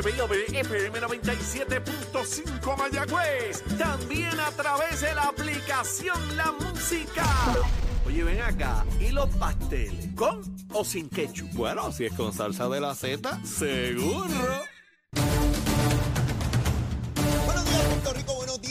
FM 97.5 Mayagüez. También a través de la aplicación La Música. Oye, ven acá. ¿Y los pasteles? ¿Con o sin ketchup? Bueno, si es con salsa de la Z, seguro.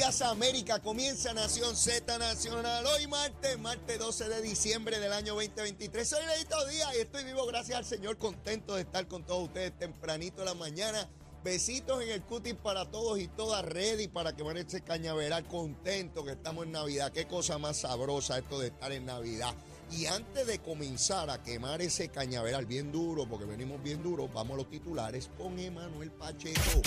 Días, América. Comienza Nación Z Nacional. Hoy martes, martes 12 de diciembre del año 2023. Soy Leito Díaz y estoy vivo gracias al Señor. Contento de estar con todos ustedes tempranito en la mañana. Besitos en el cutis para todos y todas ready para que van a ese cañaveral contento que estamos en Navidad. Qué cosa más sabrosa esto de estar en Navidad. Y antes de comenzar a quemar ese cañaveral bien duro, porque venimos bien duros, vamos a los titulares con Emanuel Pacheco.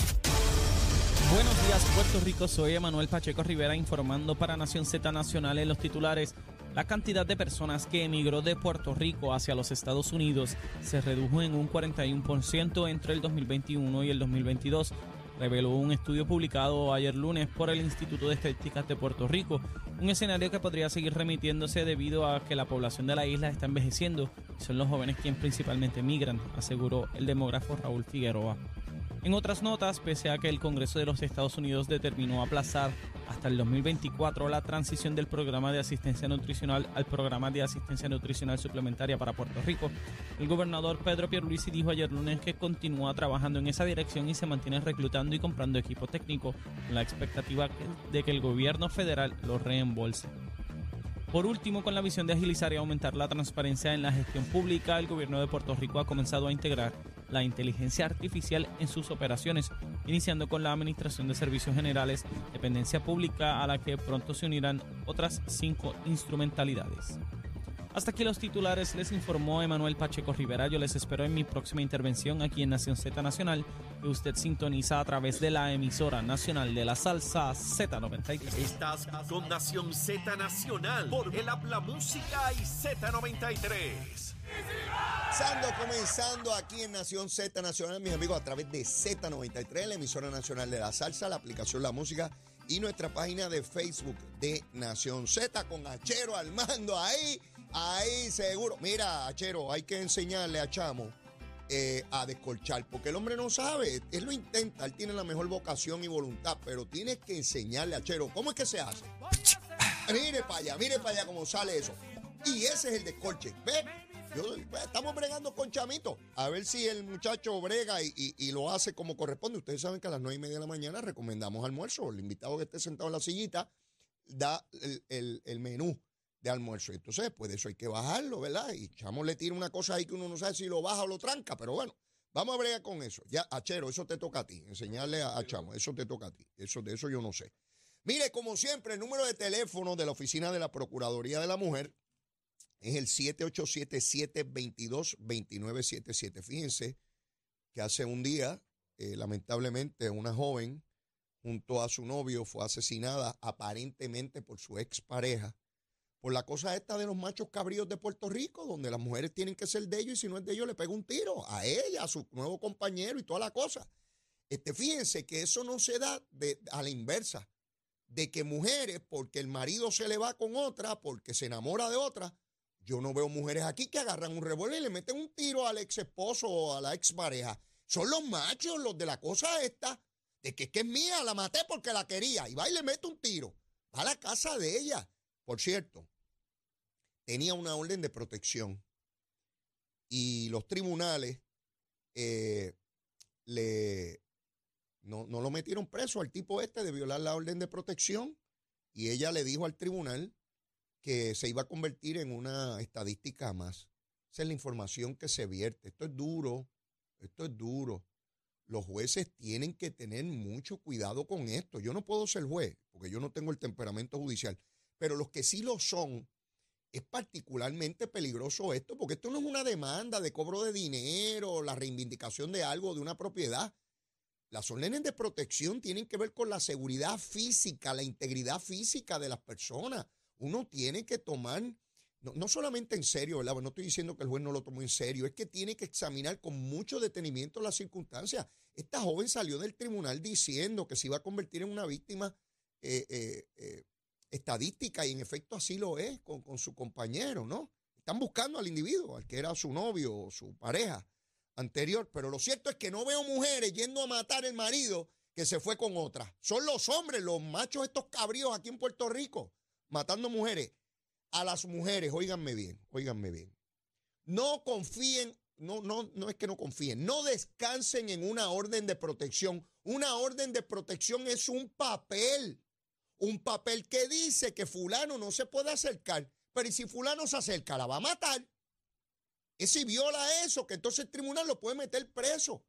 Buenos días, Puerto Rico. Soy Emanuel Pacheco Rivera informando para Nación Z Nacional en los titulares. La cantidad de personas que emigró de Puerto Rico hacia los Estados Unidos se redujo en un 41% entre el 2021 y el 2022, reveló un estudio publicado ayer lunes por el Instituto de Estadísticas de Puerto Rico, un escenario que podría seguir remitiéndose debido a que la población de la isla está envejeciendo y son los jóvenes quienes principalmente migran, aseguró el demógrafo Raúl Figueroa. En otras notas, pese a que el Congreso de los Estados Unidos determinó aplazar hasta el 2024 la transición del programa de asistencia nutricional al programa de asistencia nutricional suplementaria para Puerto Rico, el gobernador Pedro Pierluisi dijo ayer lunes que continúa trabajando en esa dirección y se mantiene reclutando y comprando equipo técnico con la expectativa de que el gobierno federal lo reembolse. Por último, con la visión de agilizar y aumentar la transparencia en la gestión pública, el gobierno de Puerto Rico ha comenzado a integrar la inteligencia artificial en sus operaciones, iniciando con la Administración de Servicios Generales, dependencia pública a la que pronto se unirán otras cinco instrumentalidades. Hasta aquí los titulares, les informó Emanuel Pacheco Rivera. Yo les espero en mi próxima intervención aquí en Nación Z Nacional, que usted sintoniza a través de la emisora nacional de la salsa Z93. Estás con Nación Z Nacional por el Habla Música y Z93. Comenzando, comenzando aquí en Nación Z Nacional, mis amigos, a través de Z93, la emisora nacional de la salsa, la aplicación La Música y nuestra página de Facebook de Nación Z con Achero al mando ahí, ahí seguro. Mira, Achero, hay que enseñarle a Chamo eh, a descolchar, porque el hombre no sabe, él lo intenta, él tiene la mejor vocación y voluntad, pero tienes que enseñarle a Achero, ¿cómo es que se hace? Mire para allá, mire para allá cómo sale eso. Y ese es el descolche, ¿ves? Yo, estamos bregando con Chamito. A ver si el muchacho brega y, lo hace como corresponde. Ustedes saben que a las nueve y media de la mañana recomendamos almuerzo. El invitado que esté sentado en la sillita da el menú de almuerzo. Entonces, pues de eso hay que bajarlo, ¿verdad? Y Chamo le tira una cosa ahí que uno no sabe si lo baja o lo tranca, pero bueno. Vamos a bregar con eso. Ya, Achero, eso te toca a ti. Enseñarle a, a Chamo. Eso te toca a ti. Eso, de eso yo no sé. Mire, como siempre, el número de teléfono de la Oficina de la Procuraduría de la Mujer es el 787-722-2977. Fíjense que hace un día, eh, lamentablemente, una joven junto a su novio fue asesinada aparentemente por su expareja. Por la cosa esta de los machos cabríos de Puerto Rico, donde las mujeres tienen que ser de ellos y si no es de ellos le pega un tiro a ella, a su nuevo compañero y toda la cosa. Este, fíjense que eso no se da de, a la inversa, de que mujeres, porque el marido se le va con otra, porque se enamora de otra, yo no veo mujeres aquí que agarran un revólver y le meten un tiro al ex esposo o a la ex pareja. Son los machos, los de la cosa esta, de que, que es mía, la maté porque la quería. Y va y le mete un tiro. Va a la casa de ella. Por cierto, tenía una orden de protección. Y los tribunales eh, le, no, no lo metieron preso al tipo este de violar la orden de protección. Y ella le dijo al tribunal que se iba a convertir en una estadística más. Esa es la información que se vierte. Esto es duro, esto es duro. Los jueces tienen que tener mucho cuidado con esto. Yo no puedo ser juez, porque yo no tengo el temperamento judicial, pero los que sí lo son, es particularmente peligroso esto, porque esto no es una demanda de cobro de dinero, la reivindicación de algo, de una propiedad. Las órdenes de protección tienen que ver con la seguridad física, la integridad física de las personas. Uno tiene que tomar, no, no solamente en serio, ¿verdad? No estoy diciendo que el juez no lo tomó en serio, es que tiene que examinar con mucho detenimiento las circunstancias. Esta joven salió del tribunal diciendo que se iba a convertir en una víctima eh, eh, eh, estadística y en efecto así lo es con, con su compañero, ¿no? Están buscando al individuo, al que era su novio o su pareja anterior, pero lo cierto es que no veo mujeres yendo a matar el marido que se fue con otra. Son los hombres, los machos estos cabríos aquí en Puerto Rico, matando mujeres. A las mujeres, óiganme bien, óiganme bien. No confíen, no, no, no es que no confíen, no descansen en una orden de protección. Una orden de protección es un papel, un papel que dice que fulano no se puede acercar, pero si fulano se acerca, la va a matar. Es si viola eso, que entonces el tribunal lo puede meter preso.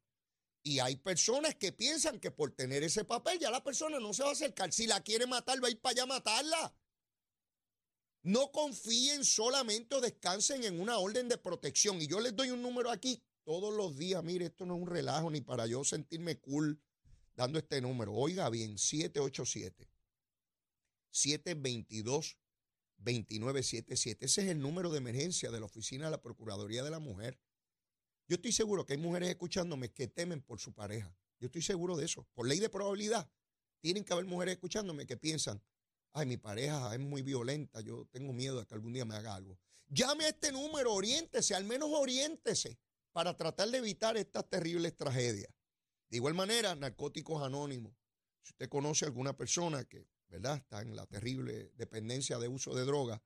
Y hay personas que piensan que por tener ese papel ya la persona no se va a acercar. Si la quiere matar, va a ir para allá a matarla. No confíen solamente o descansen en una orden de protección. Y yo les doy un número aquí todos los días. Mire, esto no es un relajo ni para yo sentirme cool dando este número. Oiga bien, 787 722 2977. Ese es el número de emergencia de la Oficina de la Procuraduría de la Mujer. Yo estoy seguro que hay mujeres escuchándome que temen por su pareja. Yo estoy seguro de eso. Por ley de probabilidad, tienen que haber mujeres escuchándome que piensan, ay, mi pareja es muy violenta, yo tengo miedo de que algún día me haga algo. Llame a este número, oriéntese, al menos oriéntese para tratar de evitar estas terribles tragedias. De igual manera, Narcóticos Anónimos. Si usted conoce a alguna persona que, ¿verdad?, está en la terrible dependencia de uso de drogas,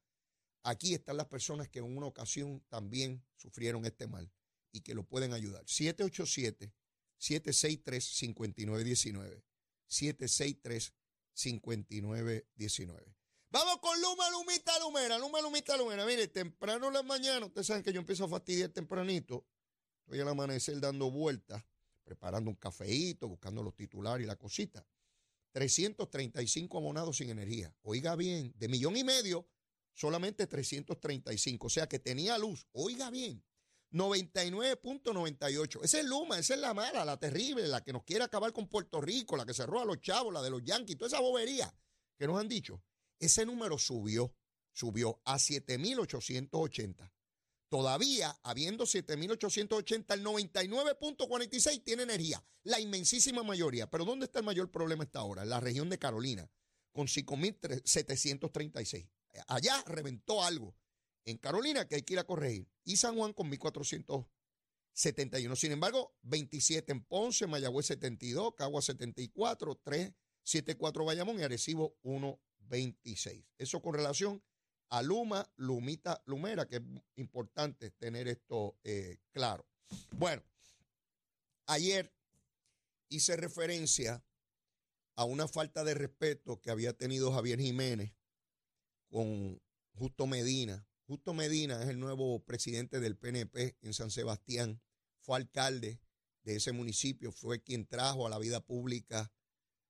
aquí están las personas que en una ocasión también sufrieron este mal y que lo pueden ayudar. 787-763-5919. 763-5919. Vamos con Luma, Lumita, Lumera, Luma, Lumita, Lumera. Mire, temprano en la mañana, ustedes saben que yo empiezo a fastidiar tempranito. Estoy al amanecer dando vueltas, preparando un cafeíto, buscando los titulares y la cosita. 335 abonados sin energía. Oiga bien, de millón y medio, solamente 335. O sea que tenía luz. Oiga bien, 99.98. Esa es Luma, esa es la mala, la terrible, la que nos quiere acabar con Puerto Rico, la que roba a los chavos, la de los yanquis, toda esa bobería que nos han dicho. Ese número subió, subió a 7.880. Todavía, habiendo 7.880, el 99.46 tiene energía, la inmensísima mayoría. Pero ¿dónde está el mayor problema esta hora? En la región de Carolina, con 5.736. Allá reventó algo en Carolina que hay que ir a corregir. Y San Juan con 1.471. Sin embargo, 27 en Ponce, Mayagüez 72, Cagua 74, 374 Bayamón y Arecibo 126. Eso con relación a Luma, Lumita, Lumera, que es importante tener esto eh, claro. Bueno, ayer hice referencia a una falta de respeto que había tenido Javier Jiménez con Justo Medina Justo Medina es el nuevo presidente del PNP en San Sebastián. Fue alcalde de ese municipio, fue quien trajo a la vida pública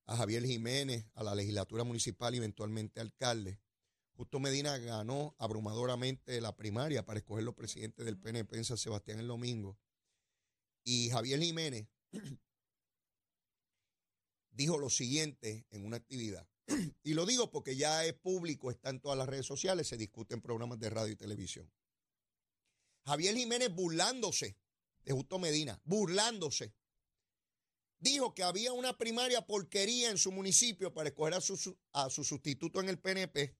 a Javier Jiménez, a la legislatura municipal y eventualmente alcalde. Justo Medina ganó abrumadoramente la primaria para escoger los presidentes del PNP en San Sebastián el domingo. Y Javier Jiménez dijo lo siguiente en una actividad. Y lo digo porque ya es público, está en todas las redes sociales, se discute en programas de radio y televisión. Javier Jiménez burlándose de Justo Medina, burlándose. Dijo que había una primaria porquería en su municipio para escoger a su, a su sustituto en el PNP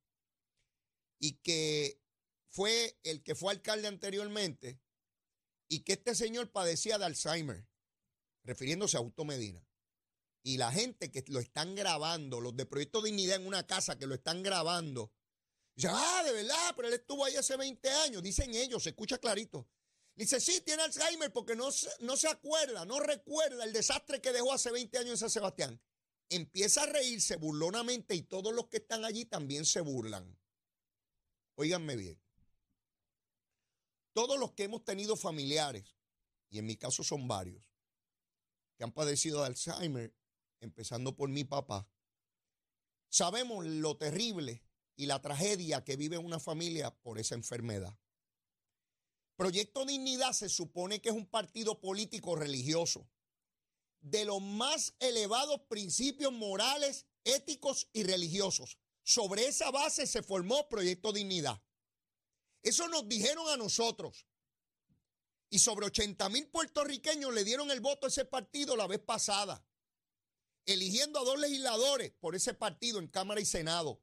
y que fue el que fue alcalde anteriormente y que este señor padecía de Alzheimer, refiriéndose a Justo Medina y la gente que lo están grabando, los de Proyecto Dignidad en una casa que lo están grabando, dice, ah, de verdad, pero él estuvo ahí hace 20 años, dicen ellos, se escucha clarito. Dice, sí, tiene Alzheimer porque no, no se acuerda, no recuerda el desastre que dejó hace 20 años en San Sebastián. Empieza a reírse burlonamente y todos los que están allí también se burlan. Óiganme bien. Todos los que hemos tenido familiares, y en mi caso son varios, que han padecido de Alzheimer, empezando por mi papá, sabemos lo terrible y la tragedia que vive una familia por esa enfermedad. Proyecto Dignidad se supone que es un partido político religioso de los más elevados principios morales, éticos y religiosos. Sobre esa base se formó Proyecto Dignidad. Eso nos dijeron a nosotros. Y sobre 80 mil puertorriqueños le dieron el voto a ese partido la vez pasada eligiendo a dos legisladores por ese partido en Cámara y Senado.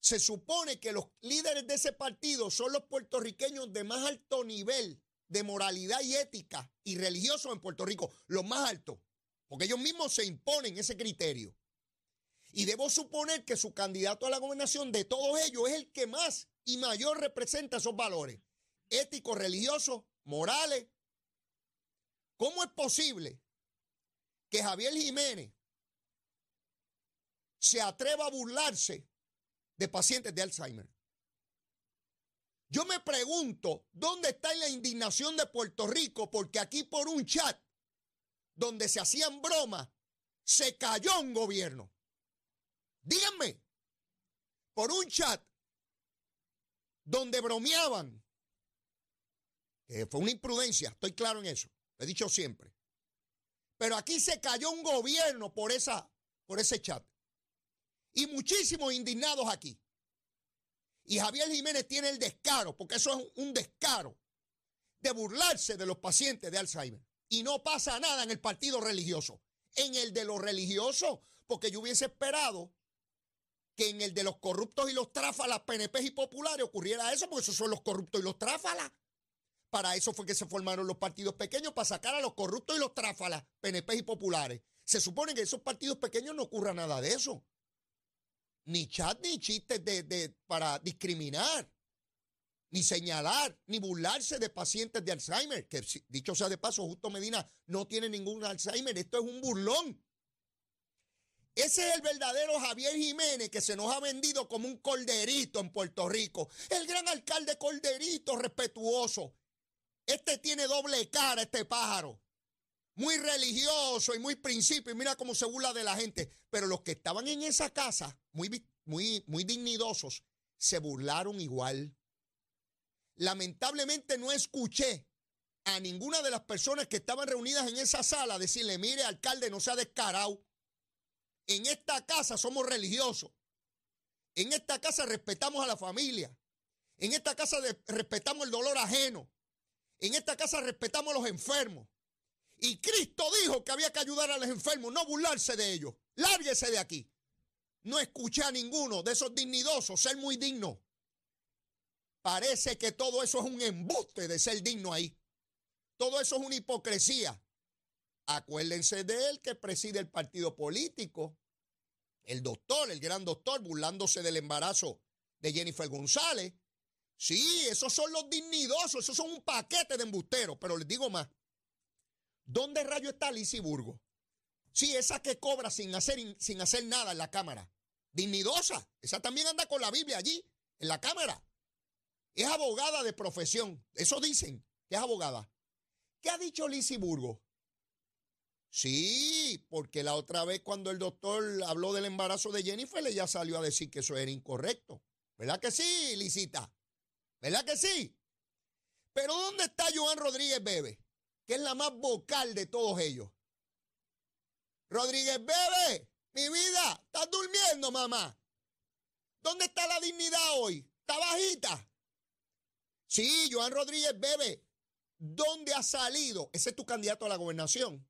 Se supone que los líderes de ese partido son los puertorriqueños de más alto nivel de moralidad y ética y religiosos en Puerto Rico, los más altos, porque ellos mismos se imponen ese criterio. Y debo suponer que su candidato a la gobernación de todos ellos es el que más y mayor representa esos valores éticos, religiosos, morales. ¿Cómo es posible que Javier Jiménez se atreva a burlarse de pacientes de Alzheimer? Yo me pregunto, ¿dónde está la indignación de Puerto Rico? Porque aquí por un chat donde se hacían bromas, se cayó un gobierno. Díganme, por un chat donde bromeaban, que fue una imprudencia, estoy claro en eso, lo he dicho siempre. Pero aquí se cayó un gobierno por, esa, por ese chat. Y muchísimos indignados aquí. Y Javier Jiménez tiene el descaro, porque eso es un descaro, de burlarse de los pacientes de Alzheimer. Y no pasa nada en el partido religioso. En el de los religiosos, porque yo hubiese esperado que en el de los corruptos y los tráfalas, PNP y populares, ocurriera eso, porque esos son los corruptos y los tráfalas. Para eso fue que se formaron los partidos pequeños, para sacar a los corruptos y los tráfalas, PNP y populares. Se supone que en esos partidos pequeños no ocurra nada de eso. Ni chat ni chistes de, para discriminar, ni señalar, ni burlarse de pacientes de Alzheimer. Que dicho sea de paso, Justo Medina no tiene ningún Alzheimer. Esto es un burlón. Ese es el verdadero Javier Jiménez que se nos ha vendido como un corderito en Puerto Rico. El gran alcalde corderito respetuoso. Este tiene doble cara, este pájaro. Muy religioso y muy principio. Y mira cómo se burla de la gente. Pero los que estaban en esa casa, muy, muy, muy dignidosos, se burlaron igual. Lamentablemente no escuché a ninguna de las personas que estaban reunidas en esa sala decirle, mire, alcalde, no se ha descarado. En esta casa somos religiosos. En esta casa respetamos a la familia. En esta casa respetamos el dolor ajeno. En esta casa respetamos a los enfermos. Y Cristo dijo que había que ayudar a los enfermos, no burlarse de ellos. Lárguese de aquí. No escuché a ninguno de esos dignidosos ser muy digno. Parece que todo eso es un embuste de ser digno ahí. Todo eso es una hipocresía. Acuérdense de él que preside el partido político, el doctor, el gran doctor, burlándose del embarazo de Jennifer González. Sí, esos son los dignidosos, esos son un paquete de embusteros, pero les digo más. ¿Dónde rayo está Lizy Burgo? Sí, esa que cobra sin hacer, sin hacer nada en la cámara. Dignidosa. Esa también anda con la Biblia allí, en la cámara. Es abogada de profesión. Eso dicen, que es abogada. ¿Qué ha dicho Lizy Burgo? Sí, porque la otra vez cuando el doctor habló del embarazo de Jennifer, ella salió a decir que eso era incorrecto. ¿Verdad que sí, Licita? ¿Verdad que sí? Pero ¿dónde está Joan Rodríguez Bebe? Que es la más vocal de todos ellos. Rodríguez Bebe, mi vida, estás durmiendo, mamá. ¿Dónde está la dignidad hoy? ¿Está bajita? Sí, Joan Rodríguez Bebe. ¿Dónde ha salido? Ese es tu candidato a la gobernación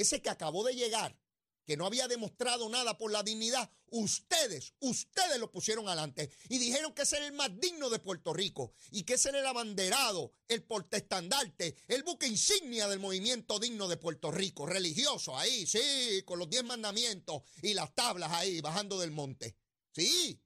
ese que acabó de llegar, que no había demostrado nada por la dignidad, ustedes, ustedes lo pusieron adelante y dijeron que ese era el más digno de Puerto Rico y que ese era el abanderado, el portestandarte, el buque insignia del movimiento digno de Puerto Rico, religioso, ahí, sí, con los diez mandamientos y las tablas ahí, bajando del monte. Sí.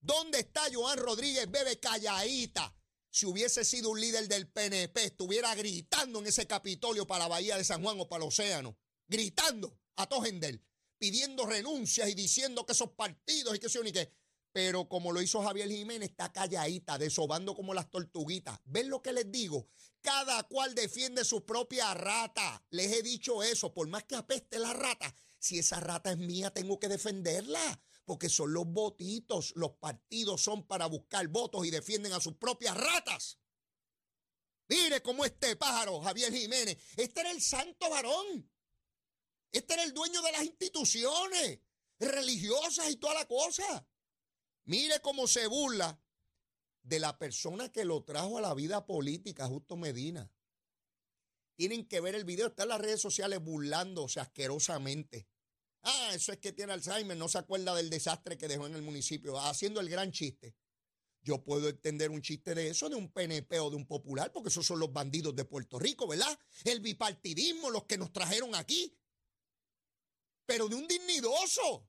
¿Dónde está Joan Rodríguez Bebe calladita? Si hubiese sido un líder del PNP, estuviera gritando en ese Capitolio para la Bahía de San Juan o para el Océano, gritando a Tojendel, pidiendo renuncias y diciendo que esos partidos y que se ni qué. Pero como lo hizo Javier Jiménez, está calladita, desobando como las tortuguitas. ¿Ven lo que les digo? Cada cual defiende su propia rata. Les he dicho eso, por más que apeste la rata, si esa rata es mía, tengo que defenderla porque son los votitos. Los partidos son para buscar votos y defienden a sus propias ratas. Mire cómo este pájaro, Javier Jiménez, este era el santo varón. Este era el dueño de las instituciones religiosas y toda la cosa. Mire cómo se burla de la persona que lo trajo a la vida política, Justo Medina. Tienen que ver el video, está en las redes sociales burlándose asquerosamente Ah, eso es que tiene Alzheimer, no se acuerda del desastre que dejó en el municipio, haciendo el gran chiste. Yo puedo entender un chiste de eso, de un PNP o de un popular, porque esos son los bandidos de Puerto Rico, ¿verdad? El bipartidismo, los que nos trajeron aquí. Pero de un dignidoso,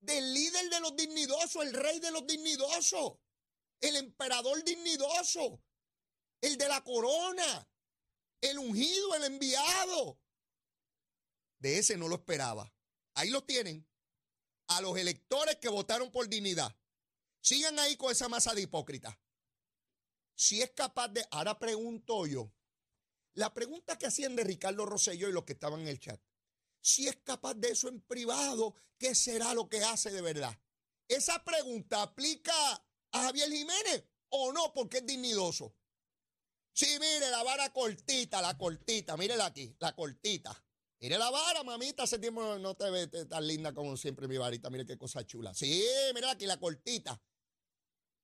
del líder de los dignidosos, el rey de los dignidosos, el emperador dignidoso, el de la corona, el ungido, el enviado. De ese no lo esperaba. Ahí lo tienen. A los electores que votaron por dignidad. Sigan ahí con esa masa de hipócritas. Si es capaz de. Ahora pregunto yo. La pregunta que hacían de Ricardo Rosselló y los que estaban en el chat. Si es capaz de eso en privado, ¿qué será lo que hace de verdad? Esa pregunta aplica a Javier Jiménez o no, porque es dignidoso. Sí, mire, la vara cortita, la cortita, mírela aquí, la cortita. Mire la vara, mamita, hace tiempo no te ves tan linda como siempre mi varita, mire qué cosa chula. Sí, mira aquí, la cortita.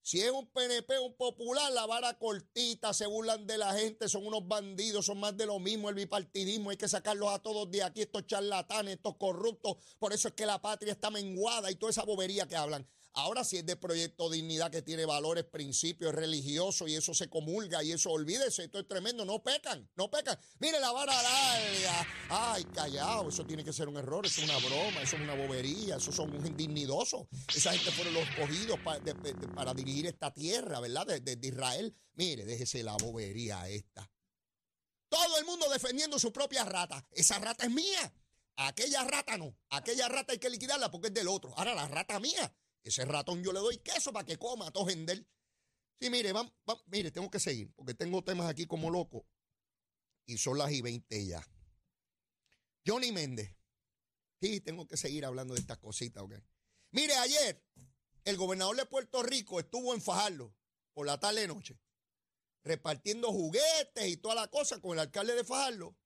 Si es un PNP, un popular, la vara cortita, se burlan de la gente, son unos bandidos, son más de lo mismo, el bipartidismo, hay que sacarlos a todos de aquí, estos charlatanes, estos corruptos. Por eso es que la patria está menguada y toda esa bobería que hablan. Ahora si es de Proyecto Dignidad que tiene valores, principios religiosos y eso se comulga y eso olvídese, esto es tremendo, no pecan, no pecan. Mire la vara larga, ay, callado, eso tiene que ser un error, eso es una broma, eso es una bobería, eso son un indignidosos. Esa gente fueron los escogidos para, dirigir esta tierra, ¿verdad? De, de Israel. Mire, déjese la bobería esta. Todo el mundo defendiendo su propia rata. Esa rata es mía. Aquella rata no. Aquella rata hay que liquidarla porque es del otro. Ahora la rata mía. Ese ratón yo le doy queso para que coma a él. Sí, mire, vamos, mire, tengo que seguir, porque tengo temas aquí como loco. Y son las y 20 ya. Johnny Méndez. Sí, tengo que seguir hablando de estas cositas, ¿ok? Mire, ayer el gobernador de Puerto Rico estuvo en Fajardo por la tarde noche, repartiendo juguetes y toda la cosa con el alcalde de Fajardo.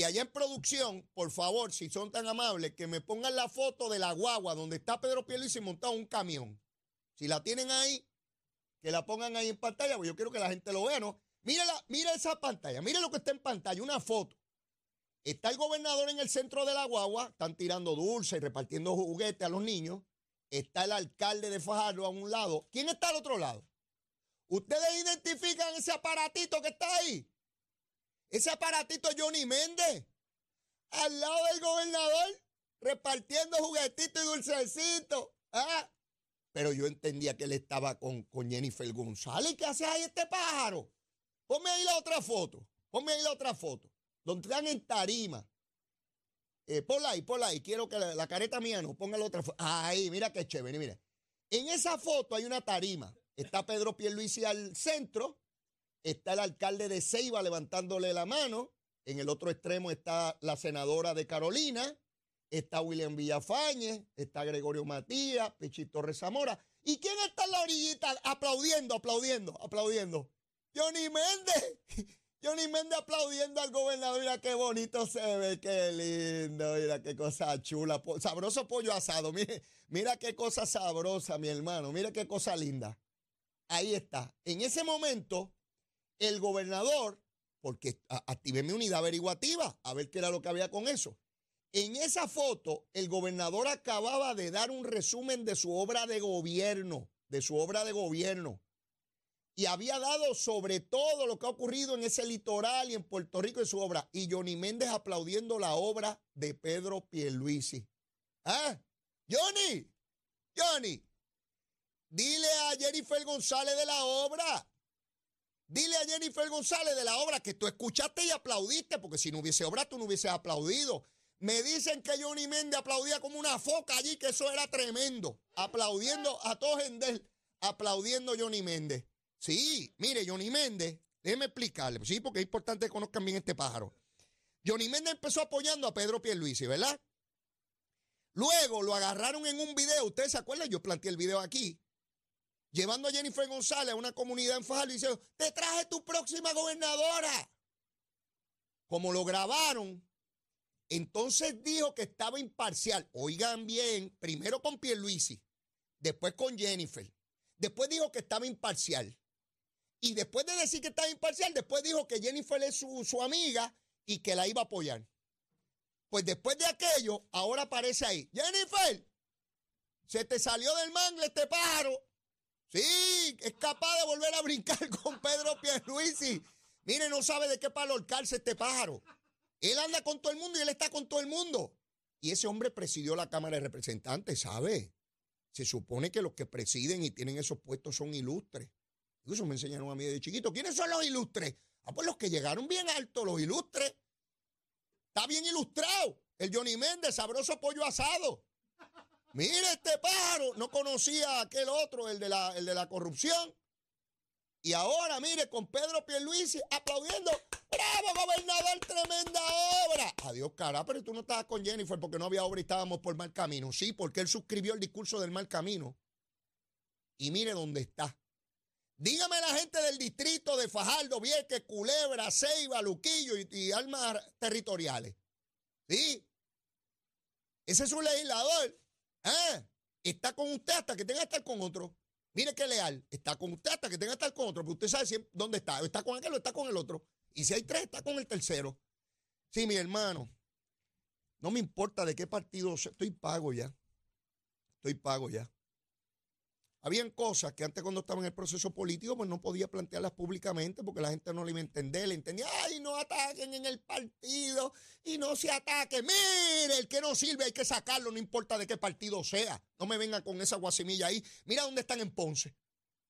Y allá en producción, por favor, si son tan amables, que me pongan la foto de la guagua donde está Pedro y montado un camión. Si la tienen ahí, que la pongan ahí en pantalla, porque yo quiero que la gente lo vea, ¿no? Mírala, mira esa pantalla, mire lo que está en pantalla, una foto. Está el gobernador en el centro de la guagua, están tirando dulces y repartiendo juguetes a los niños. Está el alcalde de Fajardo a un lado. ¿Quién está al otro lado? ¿Ustedes identifican ese aparatito que está ahí? Ese aparatito Johnny Méndez, al lado del gobernador, repartiendo juguetitos y dulcecitos. ¿ah? Pero yo entendía que él estaba con, con Jennifer González. ¿Qué hace ahí este pájaro? Ponme ahí la otra foto. Ponme ahí la otra foto. Donde están en tarima. Eh, ponla ahí, ponla ahí. Quiero que la, careta mía no. Ponga la otra foto. Ahí, mira qué chévere, mira. En esa foto hay una tarima. Está Pedro Pierluisi al centro está el alcalde de Ceiba levantándole la mano, en el otro extremo está la senadora de Carolina, está William Villafañez, está Gregorio Matías, Pichito Rezamora. ¿Y quién está en la orillita aplaudiendo, aplaudiendo, aplaudiendo? Johnny Méndez. Johnny Méndez aplaudiendo al gobernador. Mira qué bonito se ve, qué lindo. Mira qué cosa chula. Sabroso pollo asado. Mira, mira qué cosa sabrosa, mi hermano. Mira qué cosa linda. Ahí está. En ese momento, el gobernador, porque activé mi unidad averiguativa a ver qué era lo que había con eso. En esa foto, el gobernador acababa de dar un resumen de su obra de gobierno, de su obra de gobierno. Y había dado sobre todo lo que ha ocurrido en ese litoral y en Puerto Rico en su obra. Y Johnny Méndez aplaudiendo la obra de Pedro Pierluisi. ¿Ah? Johnny, Johnny, dile a Jennifer González de la obra Dile a Jennifer González de la obra que tú escuchaste y aplaudiste, porque si no hubiese obra, tú no hubieses aplaudido. Me dicen que Johnny Méndez aplaudía como una foca allí, que eso era tremendo. Aplaudiendo a todos en él, aplaudiendo Johnny Méndez. Sí, mire, Johnny Méndez, déjeme explicarle, sí, porque es importante que conozcan bien este pájaro. Johnny Méndez empezó apoyando a Pedro Pierluisi, ¿verdad? Luego lo agarraron en un video, ustedes se acuerdan, yo planteé el video aquí, llevando a Jennifer González a una comunidad en Fajardo y diciendo, te traje tu próxima gobernadora. Como lo grabaron, entonces dijo que estaba imparcial. Oigan bien, primero con Pierluisi, después con Jennifer. Después dijo que estaba imparcial. Y después de decir que estaba imparcial, después dijo que Jennifer es su, su amiga y que la iba a apoyar. Pues después de aquello, ahora aparece ahí. Jennifer, se te salió del mangle este pájaro. Sí, es capaz de volver a brincar con Pedro Pierluisi. Mire, no sabe de qué palo holcarse este pájaro. Él anda con todo el mundo y él está con todo el mundo. Y ese hombre presidió la Cámara de Representantes, ¿sabe? Se supone que los que presiden y tienen esos puestos son ilustres. Eso me enseñaron a mí de chiquito. ¿Quiénes son los ilustres? Ah, pues los que llegaron bien alto, los ilustres. Está bien ilustrado. El Johnny Méndez, sabroso pollo asado. Mire este pájaro. No conocía a aquel otro, el de la, el de la corrupción. Y ahora, mire, con Pedro Pierluisi aplaudiendo. ¡Bravo, gobernador! ¡Tremenda obra! Adiós, cara, pero tú no estabas con Jennifer porque no había obra y estábamos por mal camino. Sí, porque él suscribió el discurso del mal camino. Y mire dónde está. Dígame la gente del distrito de Fajardo, Vieques, Culebra, Ceiba, Luquillo y, y armas territoriales. ¿Sí? Ese es un legislador. ¿Eh? Está con usted hasta que tenga que estar con otro. Mire qué leal. Está con usted hasta que tenga que estar con otro. Pero usted sabe siempre dónde está. Está con aquel o está con el otro. Y si hay tres, está con el tercero. Sí, mi hermano. No me importa de qué partido. Estoy pago ya. Estoy pago ya. Habían cosas que antes cuando estaba en el proceso político pues no podía plantearlas públicamente porque la gente no le iba a entender, le entendía, ay, no ataquen en el partido y no se ataque. Mire, el que no sirve hay que sacarlo, no importa de qué partido sea. No me vengan con esa guasimilla ahí. Mira dónde están en Ponce,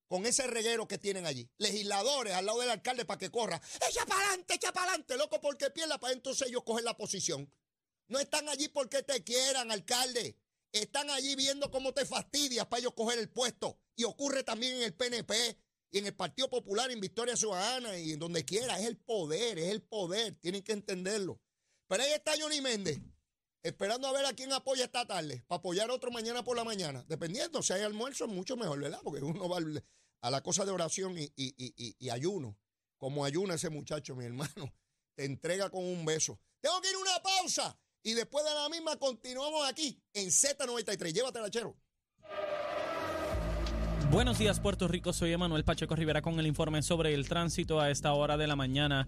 con ese reguero que tienen allí. Legisladores al lado del alcalde para que corra. Echa para adelante, echa para adelante, loco, porque pierda para entonces ellos cogen la posición. No están allí porque te quieran, alcalde están allí viendo cómo te fastidias para ellos coger el puesto. Y ocurre también en el PNP y en el Partido Popular, en Victoria Ciudadana y en donde quiera. Es el poder, es el poder. Tienen que entenderlo. Pero ahí está Johnny Méndez, esperando a ver a quién apoya esta tarde, para apoyar otro mañana por la mañana. Dependiendo, si hay almuerzo, mucho mejor, ¿verdad? Porque uno va a la cosa de oración y, y ayuno. Como ayuna ese muchacho, mi hermano. Te entrega con un beso. Tengo que ir a una pausa. Y después de la misma continuamos aquí en Z93. Llévatela, chero. Buenos días, Puerto Rico. Soy Emanuel Pacheco Rivera con el informe sobre el tránsito a esta hora de la mañana.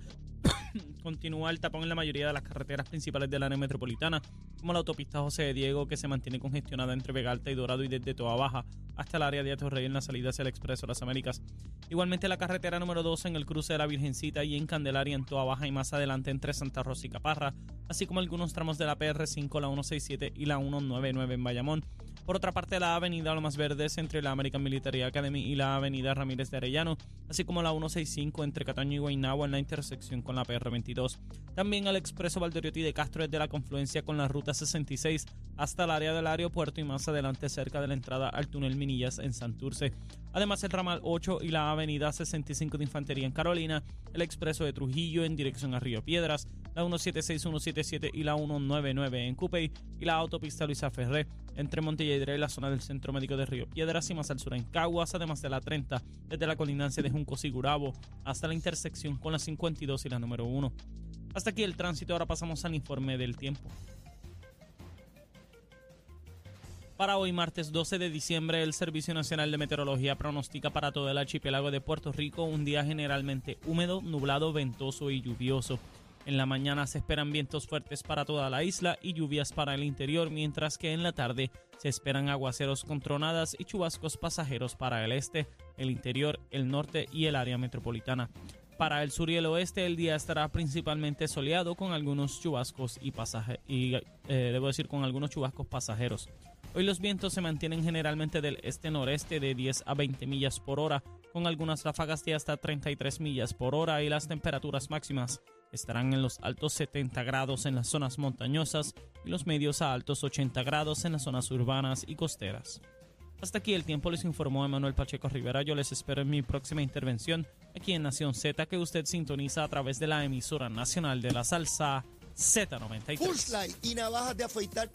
Continúa el tapón en la mayoría de las carreteras principales del área metropolitana, como la autopista José Diego, que se mantiene congestionada entre Vega Alta y Dorado y desde Toa Baja hasta el área de Atorrey en la salida hacia el Expreso de las Américas. Igualmente la carretera número 2 en el cruce de la Virgencita y en Candelaria en Toa Baja y más adelante entre Santa Rosa y Caparra, así como algunos tramos de la PR5, la 167 y la 199 en Bayamón. Por otra parte, la avenida Lomas Verdes entre la American Military Academy y la avenida Ramírez de Arellano, así como la 165 entre Cataño y Guaynabo en la intersección con la PR22. También el expreso Valdoriotti de Castro desde la confluencia con la ruta 66 hasta el área del aeropuerto y más adelante cerca de la entrada al túnel Minillas en Santurce. Además, el ramal 8 y la avenida 65 de Infantería en Carolina, el expreso de Trujillo en dirección a Río Piedras, la 176, 177 y la 199 en Cupey y la autopista Luisa Ferré entre Montilla y la zona del Centro Médico de Río Piedras y más al sur en Caguas, además de la 30 desde la colindancia de Juncos y Gurabo hasta la intersección con la 52 y la número 1. Hasta aquí el tránsito, ahora pasamos al informe del tiempo. Para hoy, martes 12 de diciembre, el Servicio Nacional de Meteorología pronostica para todo el archipiélago de Puerto Rico un día generalmente húmedo, nublado, ventoso y lluvioso. En la mañana se esperan vientos fuertes para toda la isla y lluvias para el interior, mientras que en la tarde se esperan aguaceros con tronadas y chubascos pasajeros para el este, el interior, el norte y el área metropolitana. Para el sur y el oeste el día estará principalmente soleado con algunos chubascos y pasaje y eh, debo decir con algunos chubascos pasajeros. Hoy los vientos se mantienen generalmente del este-noreste de 10 a 20 millas por hora, con algunas ráfagas de hasta 33 millas por hora y las temperaturas máximas estarán en los altos 70 grados en las zonas montañosas y los medios a altos 80 grados en las zonas urbanas y costeras. Hasta aquí el tiempo les informó Emanuel Pacheco Rivera. Yo les espero en mi próxima intervención aquí en Nación Z que usted sintoniza a través de la emisora nacional de la salsa Z93. y navajas de afeitar